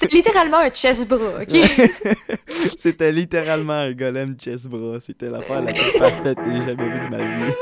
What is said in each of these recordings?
C'est littéralement un chess bras, ok? C'était littéralement un golem chess bras. C'était l'affaire la plus parfaite que j'ai jamais vue de ma vie.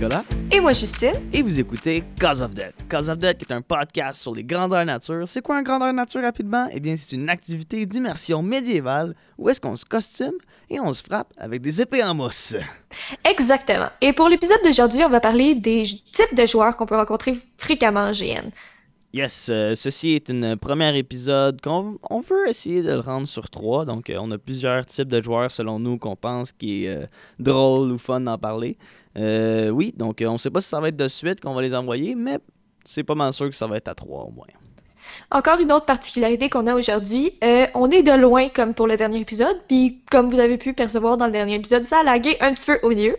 Nicolas Et moi, Justine. et vous écoutez Cause of Death. Cause of Death est un podcast sur les grandeurs nature. C'est quoi un grandeur nature rapidement? Eh bien, c'est une activité d'immersion médiévale où est-ce qu'on se costume et on se frappe avec des épées en mousse. Exactement. Et pour l'épisode d'aujourd'hui, on va parler des types de joueurs qu'on peut rencontrer fréquemment en GN. Yes, euh, ceci est un premier épisode qu'on on veut essayer de le rendre sur trois. Donc, euh, on a plusieurs types de joueurs selon nous qu'on pense qui est euh, drôle ou fun d'en parler. Oui, donc on sait pas si ça va être de suite qu'on va les envoyer, mais c'est pas mal sûr que ça va être à trois au moins. Encore une autre particularité qu'on a aujourd'hui, on est de loin comme pour le dernier épisode, puis comme vous avez pu percevoir dans le dernier épisode, ça a lagué un petit peu au milieu.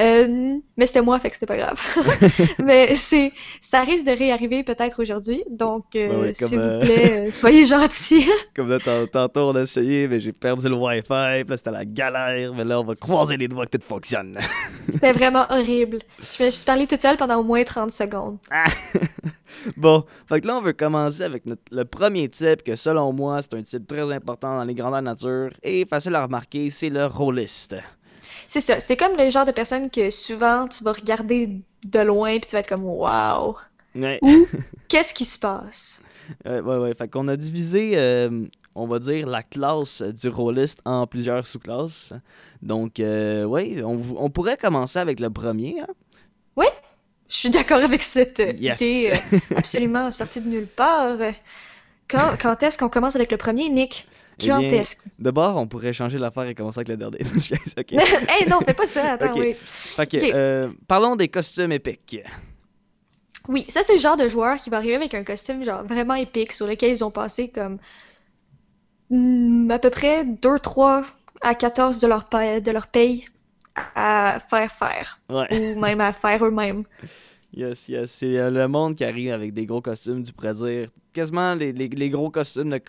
Euh, mais c'était moi, fait que c'était pas grave. mais c'est, ça risque de réarriver peut-être aujourd'hui, donc euh, s'il vous plaît, euh, soyez gentils. Comme là, tant- tantôt on a essayé, mais j'ai perdu le Wi-Fi, puis là c'était la galère, mais là on va croiser les doigts que tout fonctionne. C'était vraiment horrible. Je me suis parlé toute seule pendant au moins 30 secondes. bon, fait que là on veut commencer avec notre- le premier type, que selon moi c'est un type très important dans les grandeurs nature, et facile à remarquer, c'est le rôliste. C'est ça, c'est comme le genre de personne que souvent tu vas regarder de loin puis tu vas être comme wow. Ouais, Ou qu'est-ce qui se passe? ouais, ouais, ouais. fait qu'on a divisé, euh, on va dire, la classe du rôliste en plusieurs sous-classes. Donc, euh, ouais, on, on pourrait commencer avec le premier, hein? Je suis d'accord avec cette euh, Yes. idée euh, absolument sortie de nulle part. Euh, Quand, quand est-ce qu'on commence avec le premier, Nick? Eh bien, est-ce? D'abord, on pourrait changer l'affaire et commencer avec le dernier. ok. hey, non, fais pas ça, attends, oui. Euh, parlons des costumes épiques. Oui, ça c'est le genre de joueur qui va arriver avec un costume genre vraiment épique sur lequel ils ont passé comme hmm, à peu près 2, 3 à 14 de leur, paye, de leur paye à faire faire. Ouais. Ou même à faire eux-mêmes. Yes, yes. C'est euh, le monde qui arrive avec des gros costumes, tu pourrais dire. Quasiment les, les- les gros costumes de,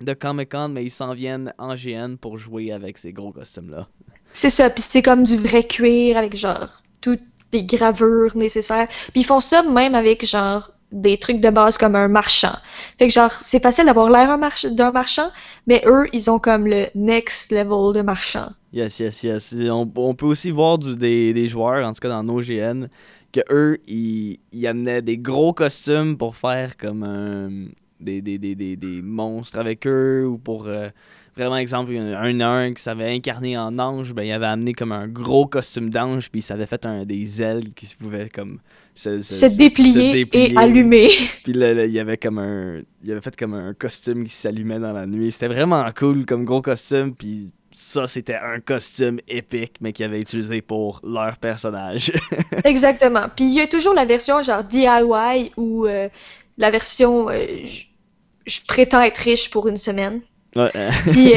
de Comic Con, mais ils s'en viennent en GN pour jouer avec ces gros costumes-là. C'est ça, puis c'est comme du vrai cuir avec genre toutes les gravures nécessaires. Puis ils font ça même avec genre des trucs de base comme un marchand. Fait que genre c'est facile d'avoir l'air d'un marchand, mais eux ils ont comme le next level de marchand. Yes, yes, yes. On, on peut aussi voir du- des, des joueurs, en tout cas dans nos GN, que eux, ils, ils amenaient des gros costumes pour faire comme un, des, des, des, des, des monstres avec eux, ou pour, euh, vraiment, exemple, un, un nain qui s'avait incarné en ange, ben, il avait amené comme un gros costume d'ange, puis il s'avait fait un, des ailes qui se pouvaient comme se, Se déplier et allumer. Puis là, là, il y avait comme un. Il avait fait comme un costume qui s'allumait dans la nuit. C'était vraiment cool comme gros costume. Puis ça, c'était un costume épique, mais qu'ils avaient utilisé pour leur personnage. Exactement. Puis il y a toujours la version genre DIY euh, la version euh, je prétends être riche pour une semaine. ouais, euh, Puis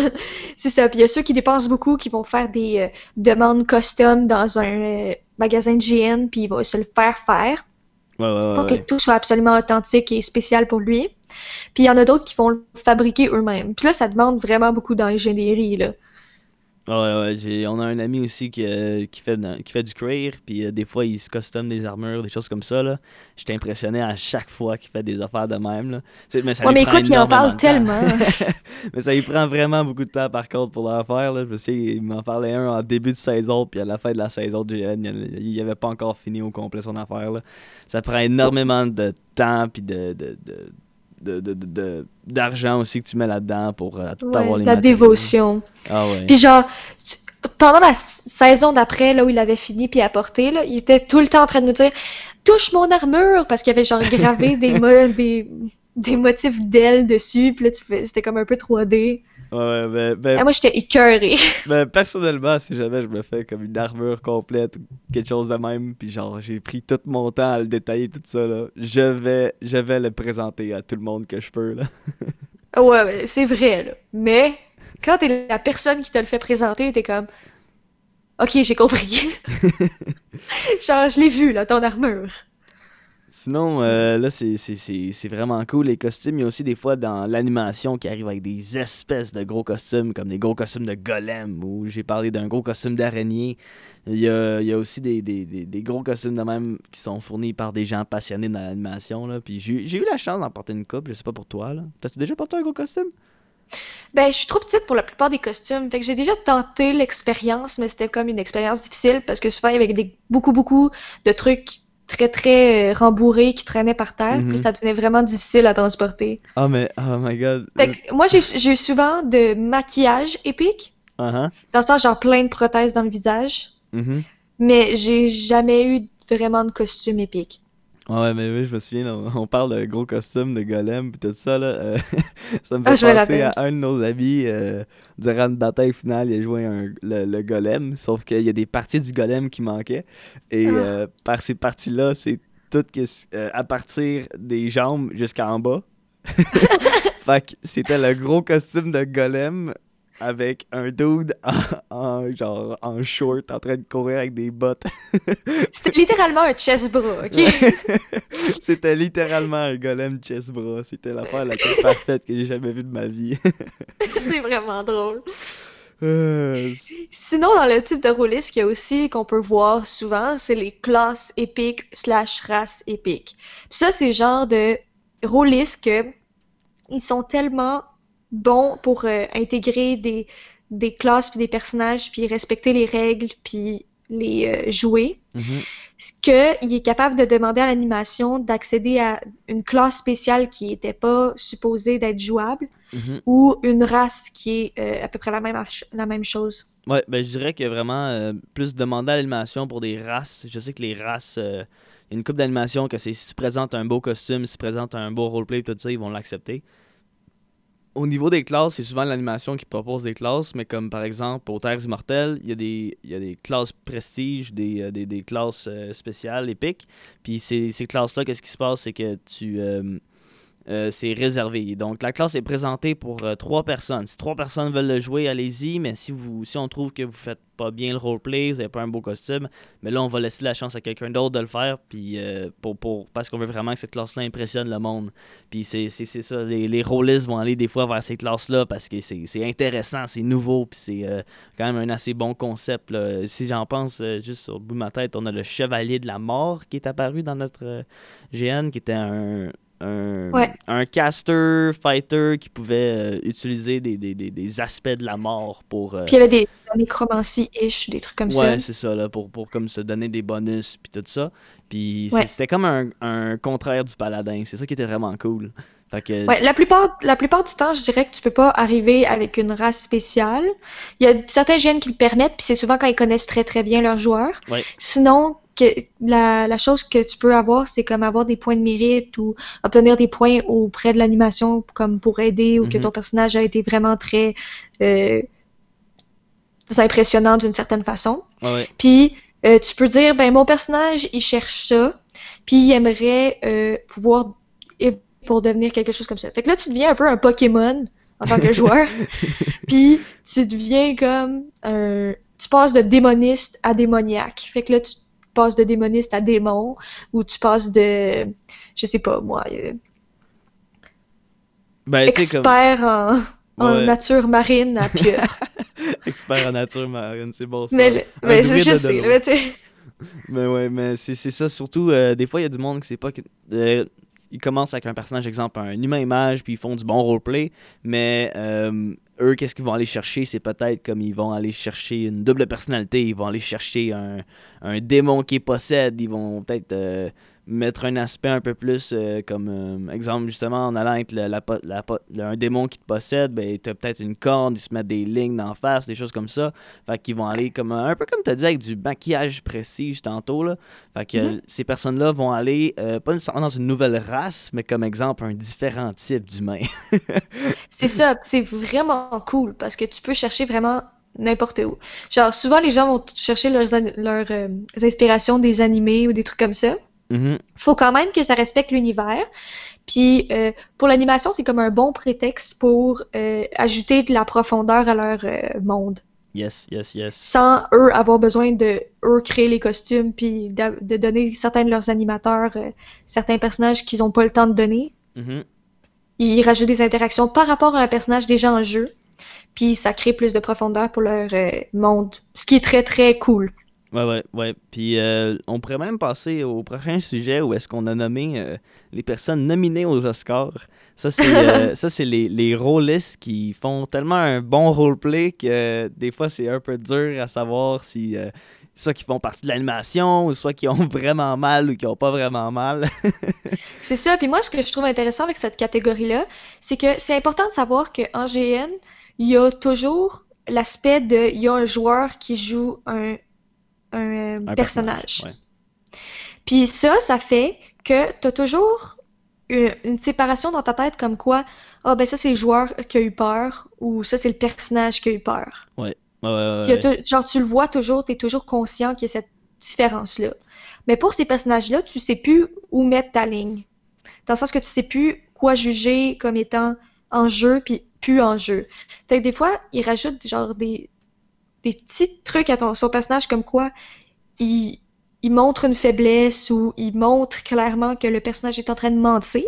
c'est ça. Puis il y a ceux qui dépensent beaucoup, qui vont faire des euh, demandes custom dans un euh, magasin de GN, puis ils vont se le faire faire ouais, ouais, ouais, pour que tout soit absolument authentique et spécial pour lui. Puis il y en a d'autres qui vont le fabriquer eux-mêmes. Puis là, ça demande vraiment beaucoup d'ingénierie, là. Ouais, ouais, j'ai- on a un ami aussi qui, euh, qui, fait, dans- qui fait du cuir, puis euh, des fois il se costume des armures, des choses comme ça. là. J'étais impressionné à chaque fois qu'il fait des affaires de même. Là. Mais ça Ouais, mais écoute, il en parle tellement. Mais ça lui prend vraiment beaucoup de temps par contre pour le faire. Là. Je sais, il m'en parlait un en début de saison, puis à la fin de la saison de GN, il il avait pas encore fini au complet son affaire. Là. Ça prend énormément de temps, puis de. de, de de- de- d'argent aussi que tu mets là-dedans pour euh, Ouais, avoir les la matériaux. dévotion. Ah ouais. Puis genre, pendant la saison d'après, là où il avait fini puis apporté, là, il était tout le temps en train de nous dire touche mon armure parce qu'il avait genre gravé des, mo- des, des motifs d'ailes dessus, puis là tu fais, c'était comme un peu 3D. Ouais, ben, ben, Et moi j'étais écœurée. ben, personnellement, si jamais je me fais comme une armure complète ou quelque chose de même, puis genre j'ai pris tout mon temps à le détailler, tout ça, là, je vais, je vais le présenter à tout le monde que je peux. Là. Ouais, ouais, c'est vrai, là. Mais quand t'es la personne qui te le fait présenter, t'es comme, ok, j'ai compris. Genre, je l'ai vu, là, ton armure. Sinon, euh, là, c'est- vraiment cool. Les costumes, il y a aussi des fois dans l'animation qui arrivent avec des espèces de gros costumes, comme des gros costumes de golem, ou j'ai parlé d'un gros costume d'araignée. Il il y a aussi des, des- des- gros costumes de même qui sont fournis par des gens passionnés dans l'animation. Puis j'ai eu la chance d'en porter une coupe, je sais pas pour toi. T'as-tu déjà porté un gros costume? Ben, je suis trop petite pour la plupart des costumes. Fait que j'ai déjà tenté l'expérience, mais c'était comme une expérience difficile parce que souvent, il y avait des, beaucoup, beaucoup de trucs très, très euh, rembourrés qui traînaient par terre. Mhm. Puis ça devenait vraiment difficile à transporter. Ah, mais, oh my god. Fait que moi, j'ai eu souvent de maquillage épique, Uh-huh. dans le sens genre plein de prothèses dans le visage, Mhm. mais j'ai jamais eu vraiment de costume épique. Ouais, mais oui, je me souviens, on, parle de gros costumes, de golem, puis tout ça, là. euh, ça me fait Ah, me penser à un de nos amis, euh, durant une bataille finale, il a joué un- le, le golem, sauf qu'il y a des parties du golem qui manquaient, et Ah. euh, par ces parties-là, c'est tout que- à partir des jambes jusqu'en bas. fait que c'était le gros costume de golem avec un dude en, en- genre en short en train de courir avec des bottes. C'était littéralement un chest bras, ok? C'était littéralement un golem chest bras. C'était l'affaire la plus parfaite que j'ai jamais vue de ma vie. C'est vraiment drôle. Euh, Sinon, dans le type de rôliste qu'il y a aussi qu'on peut voir souvent, c'est les classes épiques slash races épiques. Puis ça, c'est le genre de rôlistes que ils sont tellement bons pour euh, intégrer des, des classes puis des personnages puis respecter les règles puis les euh, jouer, mhm. qu'il est capable de demander à l'animation d'accéder à une classe spéciale qui n'était pas supposée d'être jouable Mhm. ou une race qui est euh, à peu près la même, ach- la même chose. Ouais, ben je dirais que vraiment euh, plus demander à l'animation pour des races. Je sais que les races, il y a une coupe d'animation que c'est si tu présentes un beau costume, si tu présentes un beau roleplay, tout ça, ils vont l'accepter. Au niveau des classes, c'est souvent l'animation qui propose des classes, mais comme par exemple aux Terres Immortelles, il y a des, y a des classes prestige, des, euh, des, des classes euh, spéciales, épiques. Puis ces, ces classes-là, qu'est-ce qui se passe, c'est que tu. euh, euh, c'est réservé. Donc la classe est présentée pour euh, trois personnes. Si trois personnes veulent le jouer, allez-y. Mais si vous, si on trouve que vous faites pas bien le roleplay, vous n'avez pas un beau costume, mais là on va laisser la chance à quelqu'un d'autre de le faire, euh, parce qu'on veut vraiment que cette classe-là impressionne le monde. Puis c'est ça, les, les rôlistes vont aller des fois vers ces classes-là parce que c'est intéressant, c'est nouveau, puis c'est quand même un assez bon concept. Si j'en pense juste au bout de ma tête, on a le Chevalier de la Mort qui est apparu dans notre GN, qui était un, un, Ouais. un caster fighter qui pouvait euh, utiliser des, des, des, des aspects de la mort pour. euh, Puis il y avait des, chromancies-ish, des trucs comme ça. Ouais, c'est ça, là, pour, pour comme se donner des bonus puis tout ça. Puis Ouais. c'était comme un, un contraire du paladin. C'est ça qui était vraiment cool. Fait que, Ouais, la plupart, la plupart du temps, je dirais que tu peux pas arriver avec une race spéciale. Il y a certains gènes qui le permettent, puis c'est souvent quand ils connaissent très très bien leurs joueurs. Sinon, que, la, la chose que tu peux avoir, c'est comme avoir des points de mérite ou obtenir des points auprès de l'animation, comme pour aider ou que Mhm. ton personnage a été vraiment très euh, impressionnant d'une certaine façon. ouais. Puis euh, tu peux dire, ben mon personnage, il cherche ça, puis il aimerait euh, pouvoir évoluer pour devenir quelque chose comme ça. Fait que là, tu deviens un peu un Pokémon en tant que joueur, puis tu deviens comme un... Tu passes de démoniste à démoniaque. Fait que là, tu passes de démoniste à démon, ou tu passes de... Je sais pas, moi... euh, Ben, sais, comme. expert en, nature marine à. Expert en nature marine, c'est bon ça. mais mais c'est c'est, l'eau. là, tu sais. Mais ouais, mais c'est c'est ça. Surtout, euh, des fois, il y a du monde qui sait pas que. euh, ils commencent avec un personnage, exemple, un humain image, puis ils font du bon roleplay. Mais euh, eux, qu'est-ce qu'ils vont aller chercher? C'est peut-être comme ils vont aller chercher une double personnalité. Ils vont aller chercher un, un démon qui possède. Ils vont peut-être euh, mettre un aspect un peu plus euh, comme, euh, exemple, justement, en allant avec le- la, la le- un démon qui te possède, ben, t'as peut-être une corde, ils se mettent des lignes d'en face, des choses comme ça. Fait qu'ils vont aller comme un peu comme tu as dit avec du maquillage prestige tantôt là. Fait que Mhm. ces personnes-là vont aller euh, pas nécessairement dans une nouvelle race, mais comme exemple un différent type d'humain. C'est ça, c'est vraiment cool parce que tu peux chercher vraiment n'importe où. Genre, souvent les gens vont chercher leurs, leurs euh, inspirations des animés ou des trucs comme ça. Mhm. Faut quand même que ça respecte l'univers. Puis euh, pour l'animation, c'est comme un bon prétexte pour euh, ajouter de la profondeur à leur euh, monde. Yes, yes, yes. Sans eux avoir besoin de eux créer les costumes, puis de donner certains de leurs animateurs certains personnages qu'ils n'ont pas le temps de donner. Mhm. Ils rajoutent des interactions par rapport à un personnage déjà en jeu, puis ça crée plus de profondeur pour leur monde, ce qui est très très cool. Ouais, ouais, ouais. Puis euh, on pourrait même passer au prochain sujet où est-ce qu'on a nommé euh, les personnes nominées aux Oscars. Ça, c'est euh, ça, c'est les, les rôlistes qui font tellement un bon roleplay que des fois, c'est un peu dur à savoir si soit qui font partie de l'animation ou soit qui ont vraiment mal ou qui ont pas vraiment mal. C'est ça, puis moi ce que je trouve intéressant avec cette catégorie-là, c'est que c'est important de savoir qu'en GN, il y a toujours l'aspect de, il y a un joueur qui joue un, un, euh, Un personnage. ouais. Puis ça, ça fait que t'as toujours une, une séparation dans ta tête comme quoi, ah ben ça c'est le joueur qui a eu peur, ou ça c'est le personnage qui a eu peur. Ouais, genre tu le vois toujours, t'es toujours conscient qu'il y a cette différence-là. Mais pour ces personnages-là, tu sais plus où mettre ta ligne. Dans le sens que tu sais plus quoi juger comme étant en jeu puis plus en jeu. Fait que des fois, ils rajoutent genre des, des petits trucs à ton, son personnage comme quoi il, il montre une faiblesse ou il montre clairement que le personnage est en train de mentir.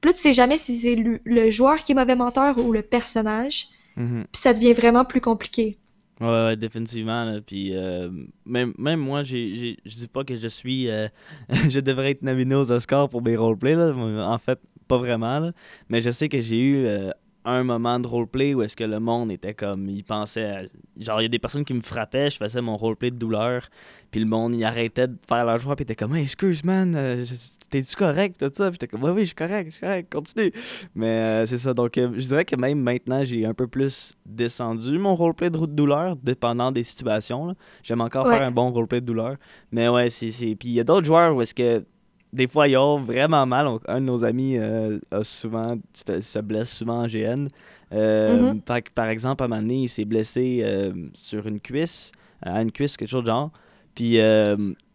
Puis là, tu sais jamais si c'est le, le joueur qui est mauvais menteur ou le personnage. Mhm. Puis ça devient vraiment plus compliqué. Ouais, ouais, définitivement. Là. Puis euh, même, même moi, j'ai, j'ai, je dis pas que je suis. euh, je devrais être nominé aux Oscars pour mes roleplays. Là. En fait, pas vraiment. Là. Mais je sais que j'ai eu euh, un moment de roleplay où est-ce que le monde était comme. Il pensait. à- genre, il y a des personnes qui me frappaient, je faisais mon roleplay de douleur. Puis le monde, il arrêtait de faire leur joie. Puis était comme, hey, excuse, man, euh, t'es-tu correct, tout ça? Puis j'étais comme, oui, oui, je suis correct, je suis correct, continue. Mais euh, c'est ça. Donc, euh, je dirais que même maintenant, j'ai un peu plus descendu mon roleplay de douleur, dépendant des situations. J'aime encore Ouais. faire un bon roleplay de douleur. Mais ouais, c'est. c'est- Puis il y a d'autres joueurs où est-ce que. Des fois, ils ont vraiment mal. On- Un de nos amis euh, a souvent, se blesse souvent en GN. Euh, Mhm. par exemple, à un moment donné, il s'est blessé euh, sur une cuisse, à une cuisse, quelque chose de genre. Puis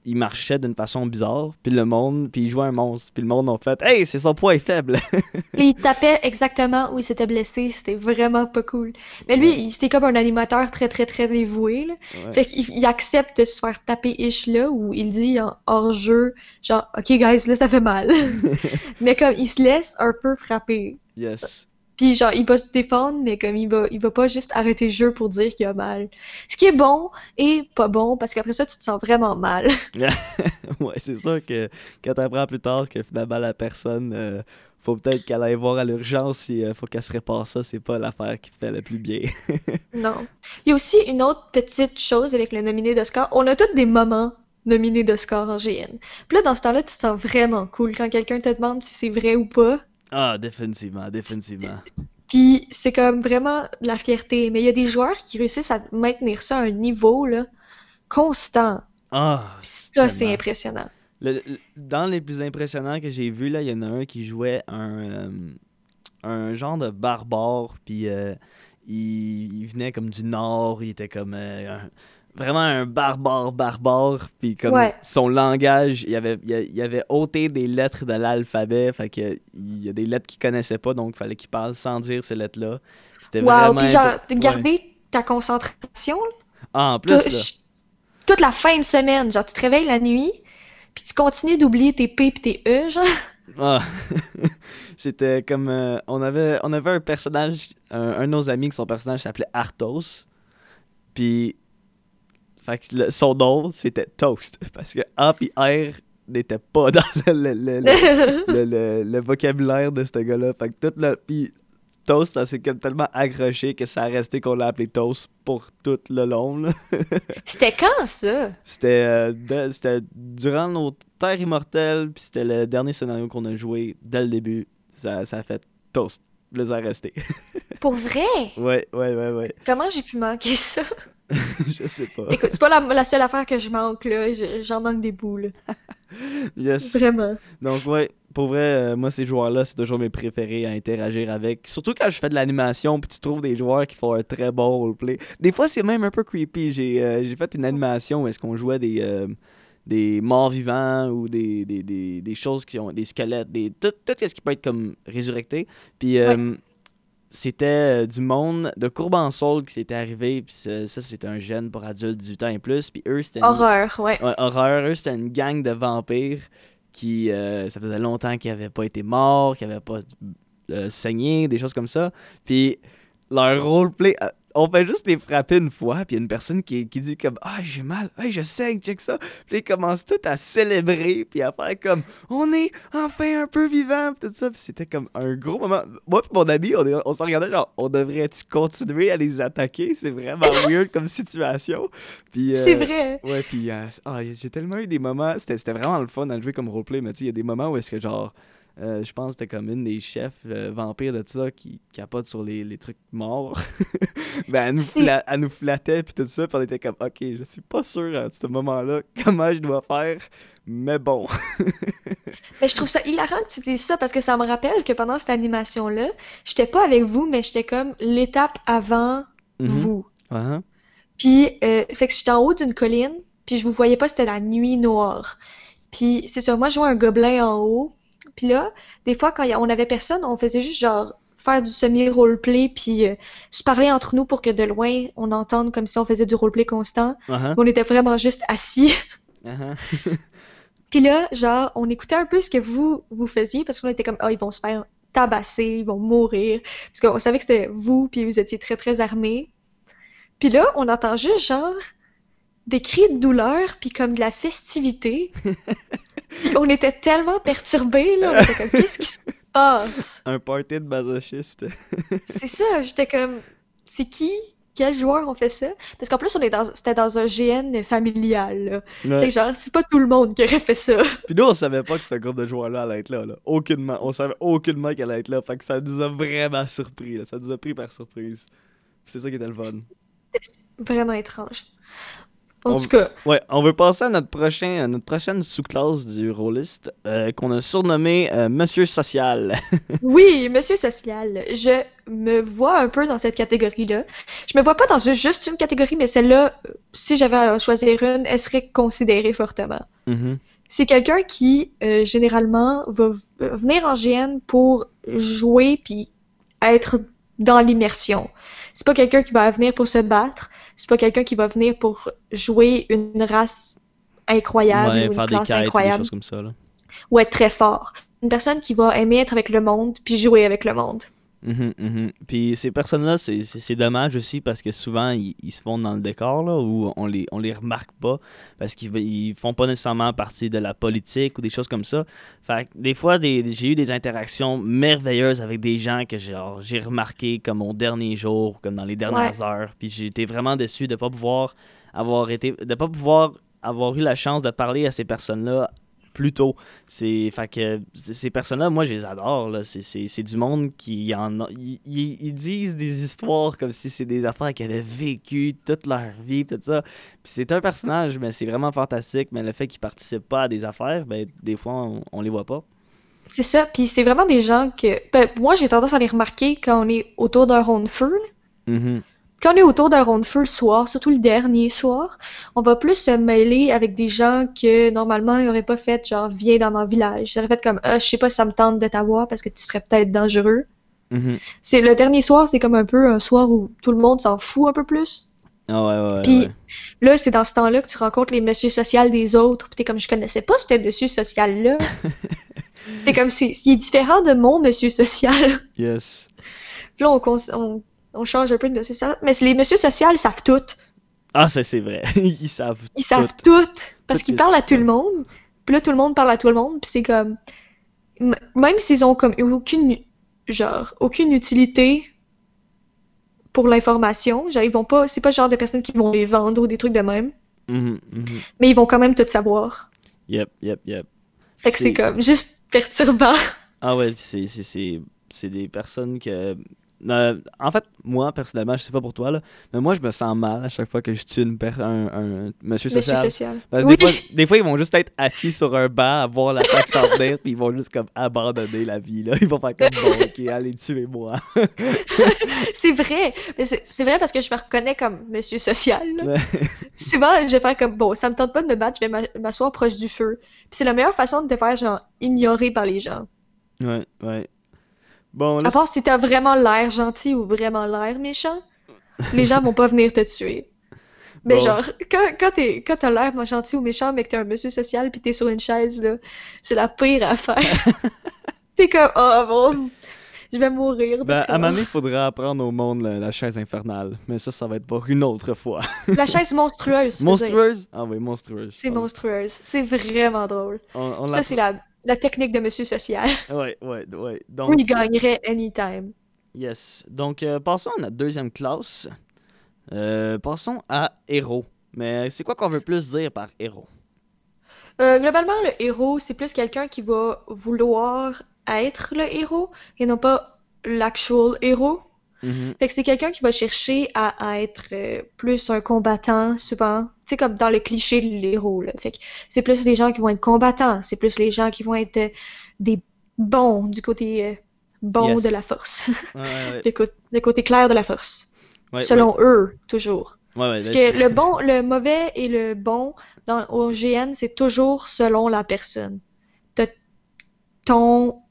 il marchait d'une façon bizarre. Puis le monde, puis il jouait un monstre. Puis le monde a fait Hey, c'est son poids est faible. Il tapait exactement où il s'était blessé, c'était vraiment pas cool. Mais lui, Ouais. il- c'était comme un animateur très très très dévoué, là. Ouais. Fait qu'il il accepte de se faire taper ish là, où il dit en hors jeu, genre, ok guys, là ça fait mal. Mais comme il se laisse un peu frapper. Yes. Puis genre, il va se défendre, mais comme il va, il va pas juste arrêter le jeu pour dire qu'il a mal. Ce qui est bon et pas bon, parce qu'après ça, tu te sens vraiment mal. ouais, c'est sûr que quand t'apprends plus tard que finalement la personne, euh, faut peut-être qu'elle aille voir à l'urgence si euh, faut qu'elle se répare ça, c'est pas l'affaire qui fait le plus bien. Non. Il y a aussi une autre petite chose avec le nominé d'Oscar. On a tous des moments nominés d'Oscar en GN. Puis là, dans ce temps-là, tu te sens vraiment cool quand quelqu'un te demande si c'est vrai ou pas. Ah, définitivement, définitivement. Puis c'est comme vraiment de la fierté. Mais il y a des joueurs qui réussissent à maintenir ça à un niveau, là, constant. Ah, Ça, c'est impressionnant. Le- le- dans les plus impressionnants que j'ai vus, là, il y en a un qui jouait un, euh, un genre de barbare, puis euh, il, il venait comme du nord, il était comme euh, un- vraiment un barbare barbare, puis comme Ouais. son langage, il avait, il, avait ôté des lettres de l'alphabet, fait que il y a des lettres qu'il connaissait pas, donc il fallait qu'il parle sans dire ces lettres-là. C'était Wow, vraiment... puis genre, ouais. garder ta concentration, là, Ah, en plus, tout- là. toute la fin de semaine. Genre, tu te réveilles la nuit, puis tu continues d'oublier tes P et tes E, genre. Ah, c'était comme euh, on avait on avait un personnage un, un de nos amis que son personnage s'appelait Arthos. Puis fait que le- son nom c'était Toast parce que A puis R n'étaient pas dans le, le, le, vocabulaire de ce gars-là. Fait que tout le puis Toast ça s'est tellement accroché que ça a resté qu'on l'a appelé Toast pour tout le long. C'était quand, ça? C'était euh, durant nos terres immortelles, puis c'était le dernier scénario qu'on a joué dès le début. Ça, ça a fait toast. Ça a resté. Pour vrai? ouais, ouais, ouais, ouais. Comment j'ai pu manquer ça? Je sais pas. Écoute, c'est pas la, la seule affaire que je manque, là. Je- J'en manque des bouts, là. Yes. Vraiment. Donc, ouais, pour vrai, euh, moi, ces joueurs-là, c'est toujours mes préférés à interagir avec. Surtout quand je fais de l'animation, puis tu trouves des joueurs qui font un très bon roleplay. Des fois, c'est même un peu creepy. J'ai euh, fait une animation où est-ce qu'on jouait des, euh, des morts vivants ou des, des, des, des choses qui ont des squelettes, des, tout, tout ce qui peut être comme résurrecté. Puis euh, c'était euh, du monde de Courbansoul qui s'était arrivé. Puis ça, ça, c'était un jeune pour adultes 18 ans et plus. Puis eux, c'était. une- Horreur, ouais. Ouais, horreur. Eux, c'était une gang de vampires qui, euh, ça faisait longtemps qu'ils n'avaient pas été morts, qu'ils n'avaient pas euh, saigné, des choses comme ça. Puis leur roleplay, on fait juste les frapper une fois, puis il y a une personne qui, qui dit comme « Ah, j'ai mal, hey, je saigne, check ça! » Puis ils commencent tout à célébrer, puis à faire comme « On est enfin un peu vivant! » Puis tout ça, puis c'était comme un gros moment. Moi puis mon ami, on, on s'en regardait genre « On devrait-tu continuer à les attaquer? C'est vraiment weird comme situation. » Puis, C'est euh, vrai. Ouais, puis euh, ah, j'ai tellement eu des moments. C'était c'était vraiment le fun à jouer comme roleplay, mais tu sais, il y a des moments où est-ce que, genre, euh, je pense que c'était comme une des chefs euh, vampires de ça qui capote sur les, les trucs morts. ben, elle nous, fla- elle nous flattait, puis tout ça, puis on était comme, ok, je suis pas sûr à ce moment-là comment je dois faire, mais bon. Mais je trouve ça hilarant que tu dises ça parce que ça me rappelle que pendant cette animation-là, j'étais pas avec vous, mais j'étais comme l'étape avant Mhm. vous. Hein? Puis, euh, fait que j'étais en haut d'une colline, puis je vous voyais pas, c'était la nuit noire. Puis, c'est sûr, moi, je jouais un gobelin en haut. Puis là, des fois, quand on avait personne, on faisait juste genre faire du semi-roleplay, puis euh, se parler entre nous pour que de loin, on entende comme si on faisait du roleplay constant. Hein? On était vraiment juste assis. Hein? Puis là, genre, on écoutait un peu ce que vous, vous faisiez, parce qu'on était comme, ah, ils vont se faire tabasser, ils vont mourir. Parce qu'on savait que c'était vous, puis vous étiez très, très armés. Puis là, on entend juste, genre, des cris de douleur, puis comme de la festivité. On était tellement perturbés, là. On était comme, qu'est-ce qui se passe? Un party de masochiste. C'est ça, j'étais comme, c'est qui? Quel joueur ont fait ça? Parce qu'en plus, on est dans, c'était dans un GN familial, là. Ouais. genre, c'est pas tout le monde qui aurait fait ça. Puis nous, on savait pas que ce groupe de joueurs-là allait être là, là. Aucunement. On savait aucunement qu'elle allait être là. Fait que ça nous a vraiment surpris, là. Ça nous a pris par surprise. C'est ça qui était le fun. Vraiment étrange. En On- tout cas, Ouais, on veut passer à notre, prochain, à notre prochaine sous-classe du rôliste euh, qu'on a surnommé euh, Monsieur Social. oui, Monsieur Social, je me vois un peu dans cette catégorie-là. Je me vois pas dans ju- juste une catégorie, mais celle-là, euh, si j'avais à choisir une, elle serait considérée fortement. Mhm. C'est quelqu'un qui, euh, généralement, va venir en GN pour jouer puis être dans l'immersion. C'est pas quelqu'un qui va venir pour se battre. C'est pas quelqu'un qui va venir pour jouer une race incroyable Ouais, ou une faire des classe quêtes ou des incroyable. choses comme ça. Là. ou être très fort. Une personne qui va aimer être avec le monde puis jouer avec le monde. Mhm, mhm. Puis ces personnes-là, c'est- dommage aussi parce que souvent, ils, ils se font dans le décor, là, où on les, on les remarque pas parce qu'ils ils font pas nécessairement partie de la politique ou des choses comme ça. Fait que des fois, des, j'ai eu des interactions merveilleuses avec des gens que j'ai remarqué comme au dernier jour, comme dans les dernières heures. Puis été vraiment déçu de pas pouvoir avoir été, de pas pouvoir avoir eu la chance de parler à ces personnes-là plus tôt. C'est fait que ces personnes-là, moi je les adore. là. C'est- C'est c'est du monde qui en a. Ils, ils- disent des histoires comme si c'est des affaires qu'ils avaient vécues toute leur vie, tout ça. Puis c'est un personnage, mais c'est vraiment fantastique. Mais le fait qu'ils participent pas à des affaires, ben des fois on, on les voit pas. C'est ça, puis c'est vraiment des gens que... ben, moi, j'ai tendance à les remarquer quand on est autour d'un rond de feu. là. Quand on est autour d'un rond de feu le soir, surtout le dernier soir, on va plus se mêler avec des gens que normalement ils auraient pas fait, genre, viens dans mon village. Ils auraient fait comme, ah, je sais pas si ça me tente de t'avoir parce que tu serais peut-être dangereux. Mhm. C'est le dernier soir, c'est comme un peu un soir où tout le monde s'en fout un peu plus. Ah ouais, ouais, ouais. Puis ouais. là, c'est dans ce temps-là que tu rencontres les messieurs sociaux des autres. Puis t'es comme, je connaissais pas ce monsieur social-là. T'es comme, c'est, il est différent de mon monsieur social. Yes. Puis là, on, on, on change un peu de monsieur social. Mais les messieurs sociaux savent tout. Ah, ça c'est vrai. Ils savent. Ils savent tout. tout. Parce Tout qu'ils parlent à tout le monde. Puis là, tout le monde parle à tout le monde. Puis c'est comme, même s'ils ont comme aucune, genre, aucune utilité pour l'information, genre, ils vont pas, c'est pas le genre de personnes qui vont les vendre ou des trucs de même. Mhm, mhm. Mais ils vont quand même tout savoir. Yep, yep, yep. Fait que c'est comme juste perturbant. Ah ouais, puis c'est, c'est, c'est, c'est des personnes que Euh, en fait, moi, personnellement, je sais pas pour toi, là, mais moi, je me sens mal à chaque fois que je tue une un, un monsieur Monsieur social. social. Parce que Oui. des, fois, des fois, ils vont juste être assis sur un banc à voir l'attaque s'en venir, puis ils vont juste comme abandonner la vie. Là. Ils vont faire comme bon, ok, allez, tuez-moi. C'est vrai. Mais C'est vrai parce que je me reconnais comme monsieur social. là. Souvent, je vais faire comme bon, ça me tente pas de me battre, je vais m'a- m'asseoir proche du feu. Puis c'est la meilleure façon de te faire genre ignorer par les gens. ouais, ouais. Bon, là, À part si t'as vraiment l'air gentil ou vraiment l'air méchant, les gens vont pas venir te tuer. Mais Bon. genre, quand, quand t'es, quand t'as l'air gentil ou méchant, mais que t'es un monsieur social pis t'es sur une chaise, là, c'est la pire affaire. T'es comme, oh bon, je vais mourir. Ben, à un peur. moment donné, il faudra apprendre au monde la, la chaise infernale. Mais ça, ça va être pour une autre fois. La chaise monstrueuse, monstrueuse? Ah oui, monstrueuse. C'est On- monstrueuse. C'est vraiment drôle. On, on Ça, c'est la, la technique de monsieur social. Ouais, ouais, ouais. Donc, Où il gagnerait anytime. yes. Donc, euh, passons à notre deuxième classe. Euh, passons à héros. Mais c'est quoi qu'on veut plus dire par héros? Euh, globalement, le héros, c'est plus quelqu'un qui va vouloir être le héros et non pas l'actual héros. Mhm. Fait que c'est quelqu'un qui va chercher à, à être euh, plus un combattant, souvent. Tu sais, comme dans le cliché de l'héros, là. Fait que c'est plus les gens qui vont être combattants, c'est plus les gens qui vont être euh, des bons du côté euh, bon Yes. de la force. Ouais, ouais, le, co- le côté clair de la force. ouais. Selon eux, toujours. Ouais, ouais, Parce ben, que le bon, le mauvais et le bon dans, au GN, c'est toujours selon la personne. T'as ton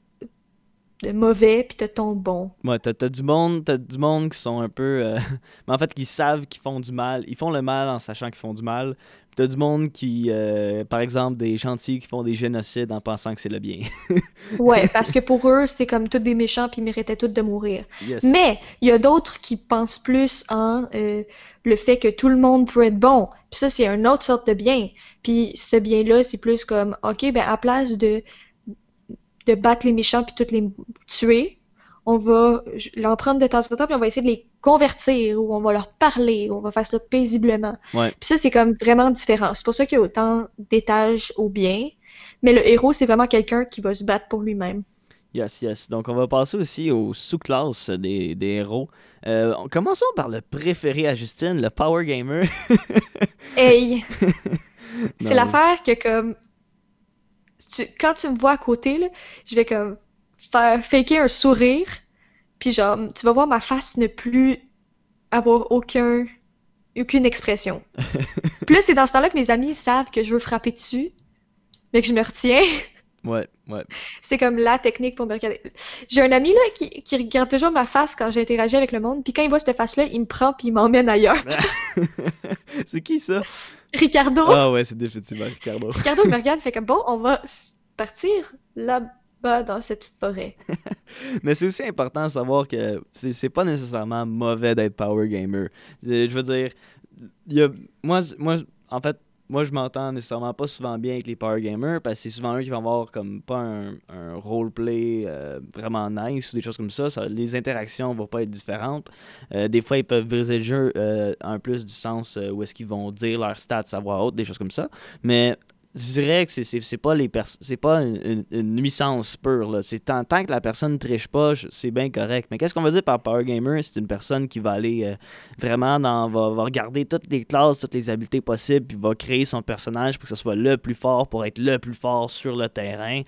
mauvais puis t'as ton bon. Ouais, t'as, t'as du monde, t'as du monde qui sont un peu, euh, mais en fait, qui savent qu'ils font du mal. Ils font le mal en sachant qu'ils font du mal. Puis t'as du monde qui, euh, par exemple, des gentils qui font des génocides en pensant que c'est le bien. Ouais, parce que pour eux, c'est comme tous des méchants puis ils méritaient tous de mourir. yes. Mais il y a d'autres qui pensent plus en euh, le fait que tout le monde peut être bon. Puis ça, c'est une autre sorte de bien. Puis ce bien-là, c'est plus comme, OK, ben à place de de battre les méchants puis toutes les tuer, on va l'en prendre de temps en temps puis on va essayer de les convertir ou on va leur parler, ou on va faire ça paisiblement. Ouais. Puis ça, c'est comme vraiment différent. C'est pour ça qu'il y a autant d'étages au bien. Mais le héros, c'est vraiment quelqu'un qui va se battre pour lui-même. Yes, yes. Donc, on va passer aussi aux sous-classes des, des héros. Euh, commençons par le préféré à Justine, le Power Gamer. Hey! C'est l'affaire que comme tu- quand tu me vois à côté là, je vais comme faire faker un sourire, puis genre tu vas voir ma face ne plus avoir aucun aucune expression. Là c'est dans ce temps-là que mes amis savent que je veux frapper dessus, mais que je me retiens. Ouais, ouais. C'est comme la technique pour me regarder. J'ai un ami là qui, qui regarde toujours ma face quand j'interagis avec le monde, puis quand il voit cette face-là, il me prend puis il m'emmène ailleurs. c'est qui ça? Ricardo, Ah ouais, c'est définitivement Ricardo. Ricardo me regarde, fait comme bon, on va partir là-bas dans cette forêt. Mais c'est aussi important de savoir que c'est pas nécessairement mauvais d'être power gamer. Je veux dire, il y a, moi, moi, en fait, moi, je m'entends nécessairement pas souvent bien avec les power gamers parce que c'est souvent eux qui vont avoir comme pas un, un roleplay euh, vraiment nice ou des choses comme ça. Les interactions vont pas être différentes. Euh, des fois, ils peuvent briser le jeu euh, en plus du sens où est-ce qu'ils vont dire leurs stats à voix haute, des choses comme ça. Mais je dirais que c'est- c'est pas une, une- nuisance pure là. C'est tant, que la personne triche pas, c'est bien correct. Mais qu'est-ce qu'on va dire par power gamer? C'est une personne qui va aller euh, vraiment dans va, va regarder toutes les classes, toutes les habiletés possibles, puis va créer son personnage pour que ce soit le plus fort pour être le plus fort sur le terrain.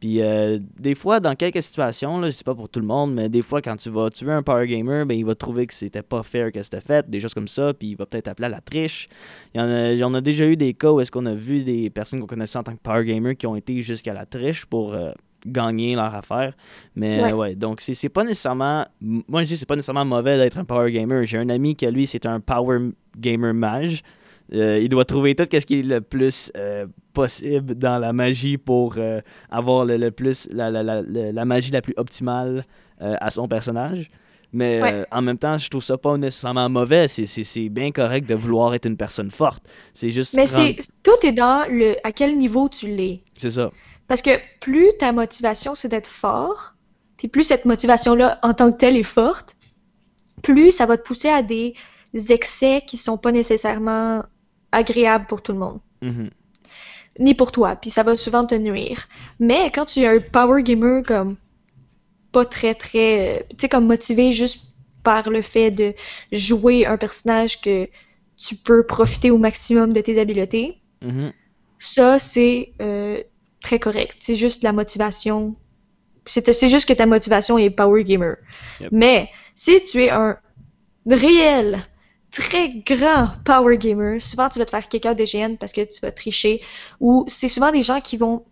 Puis euh, des fois, dans quelques situations, là, je sais pas pour tout le monde, mais des fois, quand tu vas tuer un power gamer, ben, il va trouver que c'était pas fair que c'était fait, des choses comme ça, puis il va peut-être appeler à la triche. Il y en a, il y en a déjà eu des cas où est-ce qu'on a vu des personnes qu'on connaissait en tant que power gamer qui ont été jusqu'à la triche pour euh, gagner leur affaire. Mais Ouais. ouais, donc c'est pas nécessairement. Moi, je dis c'est pas nécessairement mauvais d'être un power gamer. J'ai un ami qui, lui, c'est un power gamer mage. Euh, il doit trouver tout ce qui est le plus euh, possible dans la magie pour euh, avoir le, le plus la, la, la, la- la magie la plus optimale à son personnage. Mais Ouais. en même temps, je trouve ça pas nécessairement mauvais. C'est- C'est c'est bien correct de vouloir être une personne forte. C'est juste. Mais prendre- tout est dans le à quel niveau tu l'es. C'est ça. Parce que plus ta motivation c'est d'être fort, puis plus cette motivation-là en tant que telle est forte, plus ça va te pousser à des excès qui sont pas nécessairement agréables pour tout le monde. Mhm. ni pour toi, puis ça va souvent te nuire. Mais quand tu es un power gamer comme pas très très, euh, tu sais comme motivé juste par le fait de jouer un personnage que tu peux profiter au maximum de tes habiletés. Mhm. Ça, c'est euh, très correct. C'est juste la motivation. C'est c'est juste que ta motivation est power gamer. Yep. Mais si tu es un réel, très grand power gamer, souvent tu vas te faire kick out des GN parce que tu vas tricher. Ou c'est souvent des gens qui vont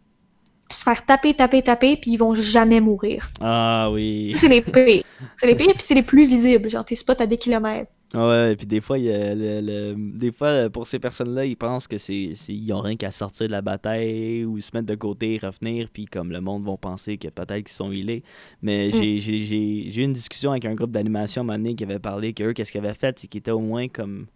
se faire taper, taper, taper, puis ils vont jamais mourir. Ah oui. Ça, c'est les pires. C'est les pires, puis c'est les plus visibles. Genre, tes spots à des kilomètres. Ouais, et puis des fois, il le, le- des fois, pour ces personnes-là, ils pensent que c'est, ils ont rien qu'à sortir de la bataille ou se mettre de côté, revenir, puis comme le monde vont penser que peut-être qu'ils sont healés. Mais j'ai, j'ai, eu une discussion avec un groupe d'animation donné qui avait parlé qu'eux, qu'est-ce qu'ils avaient fait, c'est qu'ils étaient au moins comme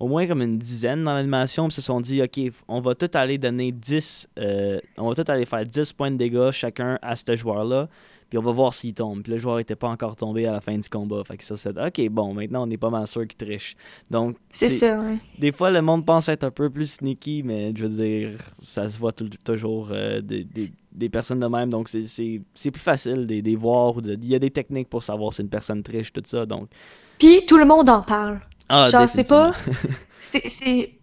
au moins comme une dizaine dans l'animation, puis se sont dit, OK, on va tout aller donner 10, euh, on va tout aller faire 10 points de dégâts chacun à ce joueur-là, puis on va voir s'il tombe. Puis le joueur était pas encore tombé à la fin du combat. Fait que ça, c'est OK, bon, maintenant on est pas mal sûr qu'il triche. Donc, C'est ça, ouais. Des fois, le monde pense être un peu plus sneaky, mais je veux dire, ça se voit toujours euh, des, des- des personnes de même. Donc, c'est- plus facile de les voir. ou de- Il y a des techniques pour savoir si une personne triche, tout ça. Donc, Puis tout le monde en parle. ah, Genre, c'est pas. C'est.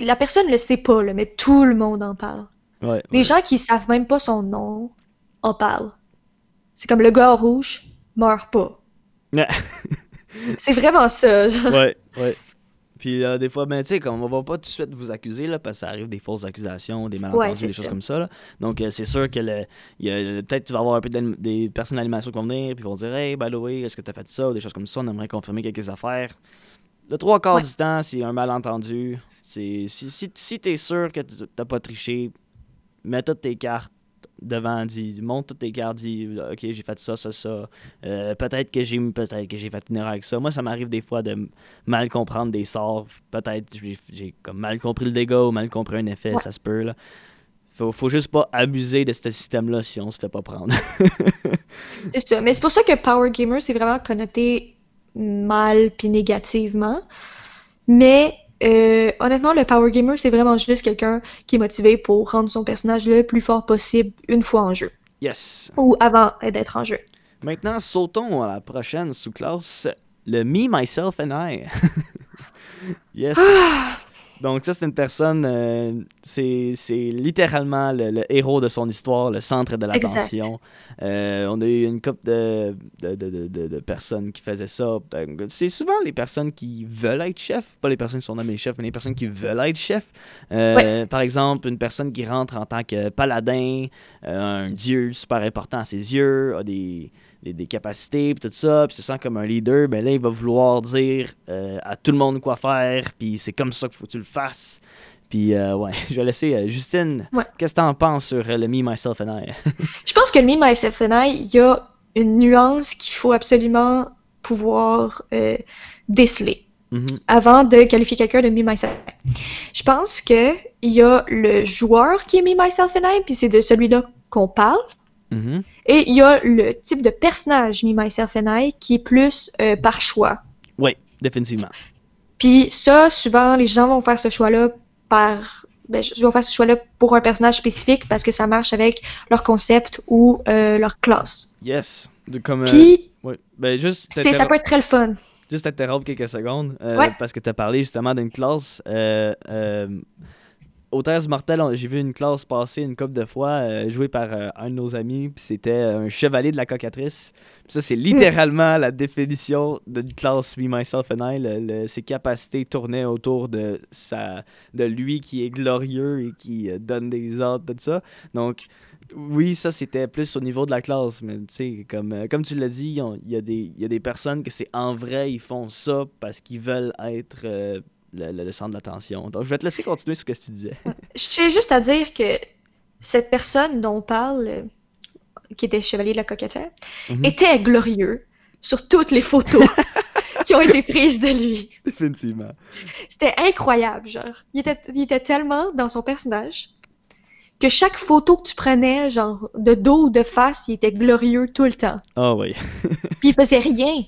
La personne le sait pas, là, mais tout le monde en parle. Ouais, Des ouais. gens qui savent même pas son nom en parlent. C'est comme le gars rouge meurt pas. C'est vraiment ça, genre. ouais, ouais. Puis euh, des fois, ben, tu sais, on va pas tout de suite vous accuser, là, parce que ça arrive des fausses accusations, des malentendus, Ouais, des choses comme ça. là. Donc, euh, c'est sûr que le, peut-être tu vas avoir un peu des personnes d'animation qui vont venir, puis vont dire Hey, by the way, est-ce que tu as fait ça ou des choses comme ça, on aimerait confirmer quelques affaires. Le trois quarts Ouais. du temps, c'est un malentendu. Si si, si tu es sûr que tu n'as pas triché, mets toutes tes cartes devant, dis, monte toutes tes cartes, dis Ok, j'ai fait ça, ça, ça. Euh, peut-être que j'ai peut-être que j'ai fait une erreur avec ça. Moi, ça m'arrive des fois de mal comprendre des sorts. Peut-être j'ai, j'ai comme mal compris le dégât ou mal compris un effet, Ouais. ça se peut là. Faut, faut juste pas abuser de ce système-là si on se fait pas prendre. C'est ça. Mais c'est pour ça que Power Gamer, c'est vraiment connoté mal puis négativement. Mais euh, honnêtement, le Power Gamer, c'est vraiment juste quelqu'un qui est motivé pour rendre son personnage le plus fort possible une fois en jeu. yes. Ou avant d'être en jeu. Maintenant, sautons à la prochaine sous-classe, le Me, Myself and I. yes. Donc ça, c'est une personne, euh, c'est littéralement le, le héros de son histoire, le centre de l'attention. Euh, on a eu une couple de, de, de, de- personnes qui faisaient ça. Euh, C'est souvent les personnes qui veulent être chef, pas les personnes qui sont nommées chefs, mais les personnes qui veulent être chef. Euh, Par exemple, une personne qui rentre en tant que paladin, euh, un dieu super important à ses yeux, a des, des, des capacités, puis tout ça, puis se sent comme un leader, ben là, il va vouloir dire euh, à tout le monde quoi faire, puis c'est comme ça qu'il faut que tu le fasses. Puis, euh, ouais, je vais laisser euh, Justine. Ouais. Qu'est-ce que t'en penses sur euh, le Me, Myself and I? Je pense que le Me, Myself and I, il y a une nuance qu'il faut absolument pouvoir déceler. Mhm. avant de qualifier quelqu'un de Me, Myself and I. Je pense que il y a le joueur qui est Me, Myself and I, puis c'est de celui-là qu'on parle. Mhm. Et il y a le type de personnage Me, Myself and I qui est plus euh, par choix. Oui, définitivement. Puis ça, souvent, les gens vont faire ce choix-là par... Ben, ils vont faire ce choix-là pour un personnage spécifique parce que ça marche avec leur concept ou euh, leur classe. Yes. Euh, Puis, ouais. Ben, juste ça peut être très le fun. Juste t'interrompre quelques secondes, Ouais. parce que tu as parlé justement d'une classe. Euh, euh, au 13 Mortel, on- j'ai vu une classe passer une couple de fois, euh, jouée par euh, un de nos amis, puis c'était un chevalier de la cocatrice. Ça, c'est littéralement la définition d'une classe Me, Myself and I. Le- le- ses capacités tournaient autour de, sa, de lui qui est glorieux et qui euh, donne des ordres, tout ça. Donc, oui, ça c'était plus au niveau de la classe, mais tu sais, comme, euh, comme tu l'as dit, il y y, a des- personnes que c'est en vrai, ils font ça parce qu'ils veulent être euh, le, le- le centre d'attention. Donc je vais te laisser continuer sur ce que tu disais. Je tiens juste à dire que cette personne dont on parle, euh, qui était chevalier de la coquetière, Mhm. était glorieux sur toutes les photos qui ont été prises de lui. Définitivement. C'était incroyable, genre. Il était, il était tellement dans son personnage que chaque photo que tu prenais, genre, de dos ou de face, il était glorieux tout le temps. Ah oui. Puis il faisait rien.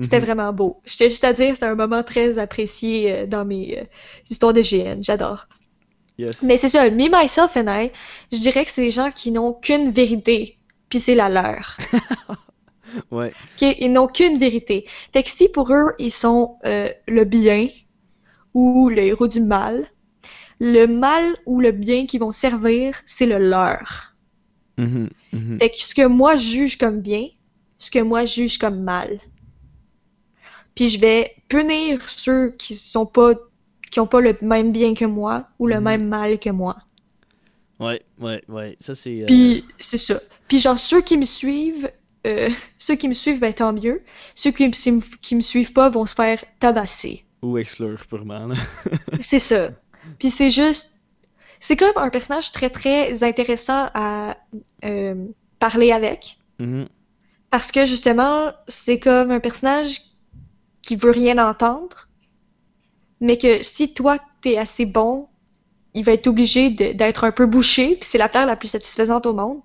C'était Mhm. vraiment beau. Tiens juste à dire, c'était un moment très apprécié euh, dans mes euh, histoires de GN. J'adore. Yes. Mais c'est ça, me, myself and I, je dirais que c'est des gens qui n'ont qu'une vérité, puis c'est la leur. Ouais. OK? Ils n'ont qu'une vérité. Fait que si pour eux, ils sont euh, le bien ou le héros du mal, le mal ou le bien qu'ils vont servir, c'est le leur. Mhm. Fait que ce que moi juge comme bien, ce que moi juge comme mal. Puis je vais punir ceux qui sont pas qui ont pas le même bien que moi ou le Mhm. même mal que moi. Ouais, ouais, ouais. Ça, c'est. euh, Puis c'est ça. Puis genre ceux qui me suivent, euh, ceux qui me suivent, ben tant mieux. Ceux qui, me- qui me suivent pas vont se faire tabasser. Ou exclure purement. C'est ça. Puis c'est juste, c'est comme un personnage très très intéressant à euh, parler avec. Mhm. Parce que justement, c'est comme un personnage qui veut rien entendre, mais que si toi t'es assez bon, il va être obligé d'être un peu bouché, puis c'est l'affaire la plus satisfaisante au monde.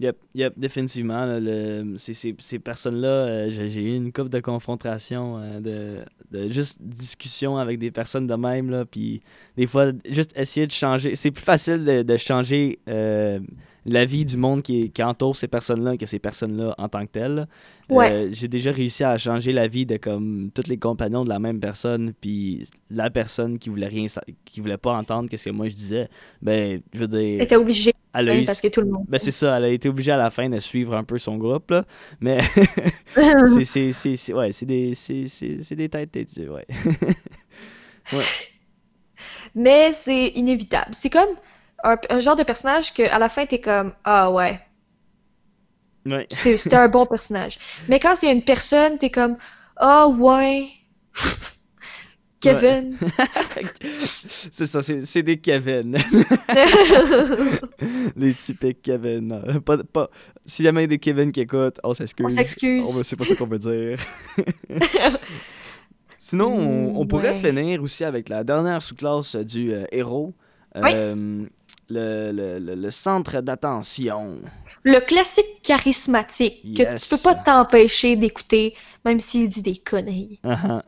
Yep, yep, définitivement. le, ces, ces, personnes-là, euh, j'ai eu une couple de confrontations, euh, de, juste discussions avec des personnes de même, là, puis des fois, juste essayer de changer. C'est plus facile de, de changer euh, la vie du monde qui, qui entoure ces personnes-là que ces personnes-là en tant que telles. Ouais. Euh, j'ai déjà réussi à changer la vie de comme tous les compagnons de la même personne, puis la personne qui voulait rien, qui voulait pas entendre ce que moi je disais, ben, je veux dire, T'étais obligé, elle a eu parce que tout le monde. ben c'est ça, elle a été obligée à la fin de suivre un peu son groupe, là. Mais c'est, c'est, c'est, c'est- ouais, c'est des, c'est, c'est, c'est des têtes têtues, ouais. Ouais. Mais c'est inévitable. C'est comme un, un genre de personnage que à la fin t'es comme ah ouais, ouais. c'est- c'était un bon personnage. Mais quand c'est une personne, t'es comme ah ouais, Kevin. c'est ça, c'est, c'est des Kevin. les typiques Kevin. Pas, pas, s'il y a même des Kevin qui écoutent, on s'excuse. On s'excuse. C'est pas ça qu'on veut dire. Sinon, on, on pourrait Ouais. finir aussi avec la dernière sous-classe du euh, héros. Oui. Le, le- le- le centre d'attention. Le classique charismatique que tu peux pas t'empêcher d'écouter, même s'il dit des conneries. Ah.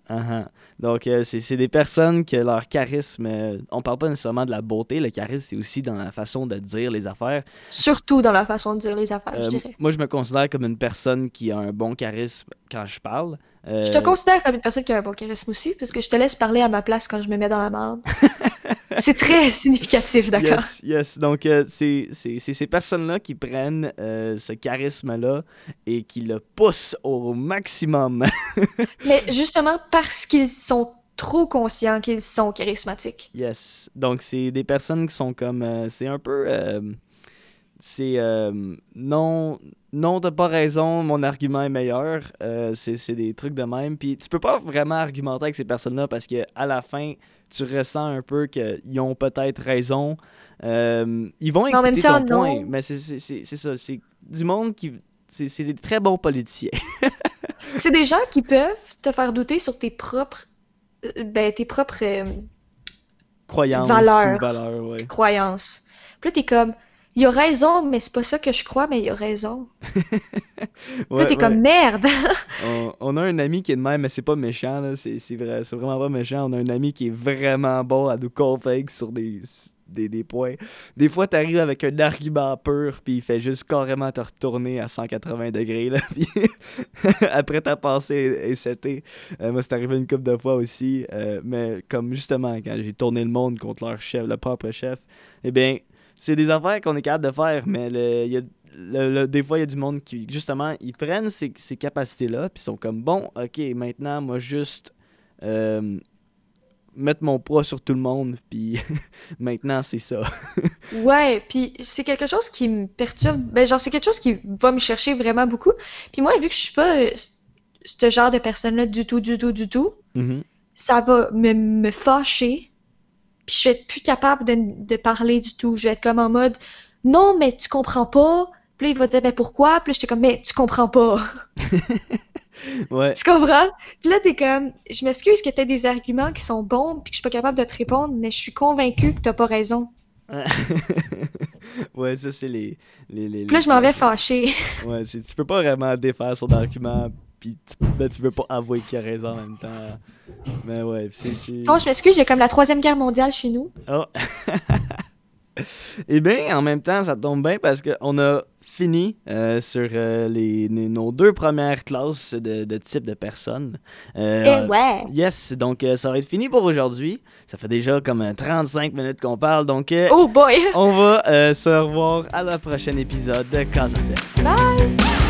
Donc, euh, c'est c'est des personnes que leur charisme, euh, on parle pas nécessairement de la beauté, le charisme, c'est aussi dans la façon de dire les affaires. Surtout dans la façon de dire les affaires, Euh, je dirais. moi, je me considère comme une personne qui a un bon charisme quand je parle. Euh, Je te considère comme une personne qui a un bon charisme aussi, parce que je te laisse parler à ma place quand je me mets dans la merde. C'est très significatif, d'accord? Yes, yes. Donc, euh, c'est ces personnes-là qui prennent euh, ce charisme-là et qui le poussent au maximum. Mais justement parce qu'ils sont trop conscients qu'ils sont charismatiques. yes. Donc, c'est des personnes qui sont comme. euh, c'est un peu. euh, c'est. non, non, t'as pas raison, mon argument est meilleur. C'est c'est des trucs de même. Puis, tu peux pas vraiment argumenter avec ces personnes-là parce que à la fin, tu ressens un peu qu'ils ont peut-être raison. Euh, ils vont Mais en même écouter temps, ton point, non. mais c'est ça. C'est du monde qui. C'est des très bons politiciens. C'est des gens qui peuvent te faire douter sur tes propres, euh, ben, tes propres euh, Croyances Valeurs. valeurs, ouais. croyances. Puis là, t'es comme, il a raison, mais c'est pas ça que je crois, mais il a raison. Ouais, là, t'es ouais. comme, merde! On, on a un ami qui est de même, mais c'est pas méchant, là. C'est c'est vrai, c'est vraiment pas méchant. On a un ami qui est vraiment bon à nous convaincre sur des, des, des points. Des fois, t'arrives avec un argument pur, puis il fait juste carrément te retourner à 180 degrés, là. Puis après ta pensée est setée. Euh, moi, c'est arrivé une couple de fois aussi. euh, mais comme justement, quand j'ai tourné le monde contre leur chef, le propre chef, eh bien, c'est des affaires qu'on est capable de faire, mais le- il y a le- le- des fois, il y a du monde qui, justement, ils prennent ces, ces capacités-là, puis sont comme, bon, ok, maintenant, moi, juste euh, mettre mon poids sur tout le monde, puis maintenant, c'est ça. Ouais, puis c'est quelque chose qui me perturbe. Ben, genre, c'est quelque chose qui va me chercher vraiment beaucoup. Puis moi, vu que je suis pas euh, ce genre de personne-là du tout, du tout, du tout, Mhm. ça va me, me fâcher. Puis je vais être plus capable de, de parler du tout. Je vais être comme en mode, non, mais tu comprends pas. Puis là, il va dire, ben pourquoi? Puis là, j'étais comme, mais tu comprends pas. Ouais. Tu comprends? Puis là, t'es comme, je m'excuse que t'aies des arguments qui sont bons, puis que je suis pas capable de te répondre, mais je suis convaincue que t'as pas raison. ouais, ça, c'est les, les, les- Puis là, les je m'en vais fâcher. Ouais, tu peux pas vraiment défaire son argument, puis tu, ben, tu veux pas avouer qu'il a raison en même temps. Mais ouais, c'est... Bon, je m'excuse, j'ai comme la troisième guerre mondiale chez nous. Oh. Eh bien, en même temps, ça tombe bien parce qu'on a fini euh, sur euh, les, les- nos deux premières classes de, de type de personnes. Euh, Eh ouais! Yes, donc euh, ça va être fini pour aujourd'hui. Ça fait déjà comme euh, 35 minutes qu'on parle, donc Oh boy! on va se revoir à la prochaine épisode de Casa. Bye!